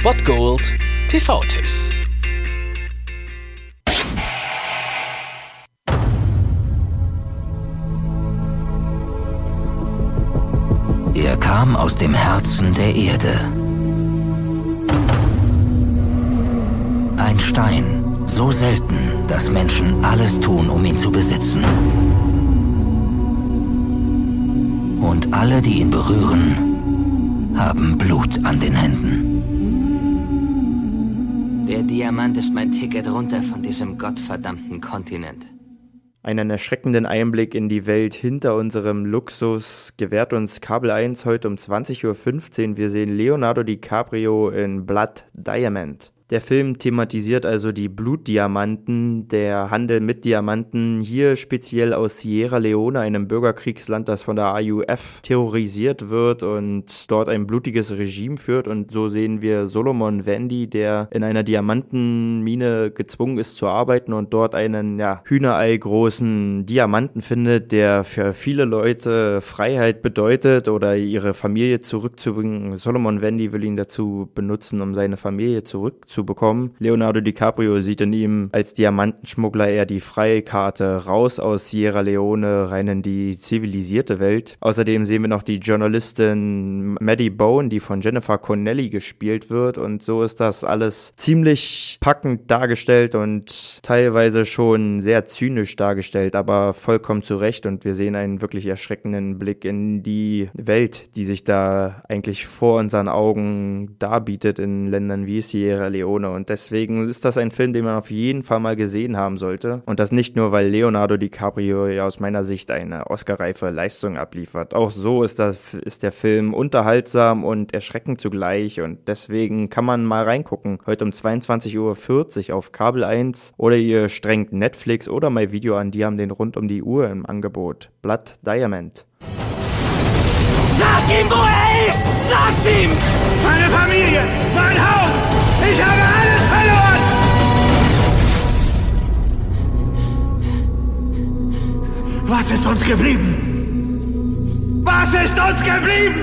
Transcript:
Spot Gold TV-Tipps. Er kam aus dem Herzen der Erde. Ein Stein, so selten, dass Menschen alles tun, um ihn zu besitzen. Und alle, die ihn berühren, haben Blut an den Händen. Der Diamant ist mein Ticket runter von diesem gottverdammten Kontinent. Einen erschreckenden Einblick in die Welt hinter unserem Luxus gewährt uns Kabel 1 heute um 20.15 Uhr. Wir sehen Leonardo DiCaprio in Blood Diamond. Der Film thematisiert also die Blutdiamanten, der Handel mit Diamanten, hier speziell aus Sierra Leone, einem Bürgerkriegsland, das von der AUF terrorisiert wird und dort ein blutiges Regime führt. Und so sehen wir Solomon Vandy, der in einer Diamantenmine gezwungen ist zu arbeiten und dort einen ja, Hühnerei großen Diamanten findet, der für viele Leute Freiheit bedeutet oder ihre Familie zurückzubringen. Solomon Vandy will ihn dazu benutzen, um seine Familie zurückzubringen zu bekommen. Leonardo DiCaprio sieht in ihm als Diamantenschmuggler eher die Freikarte raus aus Sierra Leone rein in die zivilisierte Welt. Außerdem sehen wir noch die Journalistin Maddie Bone, die von Jennifer Connelly gespielt wird und so ist das alles ziemlich packend dargestellt und teilweise schon sehr zynisch dargestellt, aber vollkommen zurecht und wir sehen einen wirklich erschreckenden Blick in die Welt, die sich da eigentlich vor unseren Augen darbietet in Ländern wie Sierra Leone Leone. Und deswegen ist das ein Film, den man auf jeden Fall mal gesehen haben sollte. Und das nicht nur, weil Leonardo DiCaprio ja aus meiner Sicht eine Oscarreife Leistung abliefert. Auch so ist, das, ist der Film unterhaltsam und erschreckend zugleich. Und deswegen kann man mal reingucken. Heute um 22.40 Uhr auf Kabel 1 oder ihr strengt Netflix oder My Video an. Die haben den rund um die Uhr im Angebot. Blood Diamond. Sag ihm, wo er ist! Sag's ihm! Meine Familie! Mein Haus! Ich habe alles verloren! Was ist uns geblieben? Was ist uns geblieben?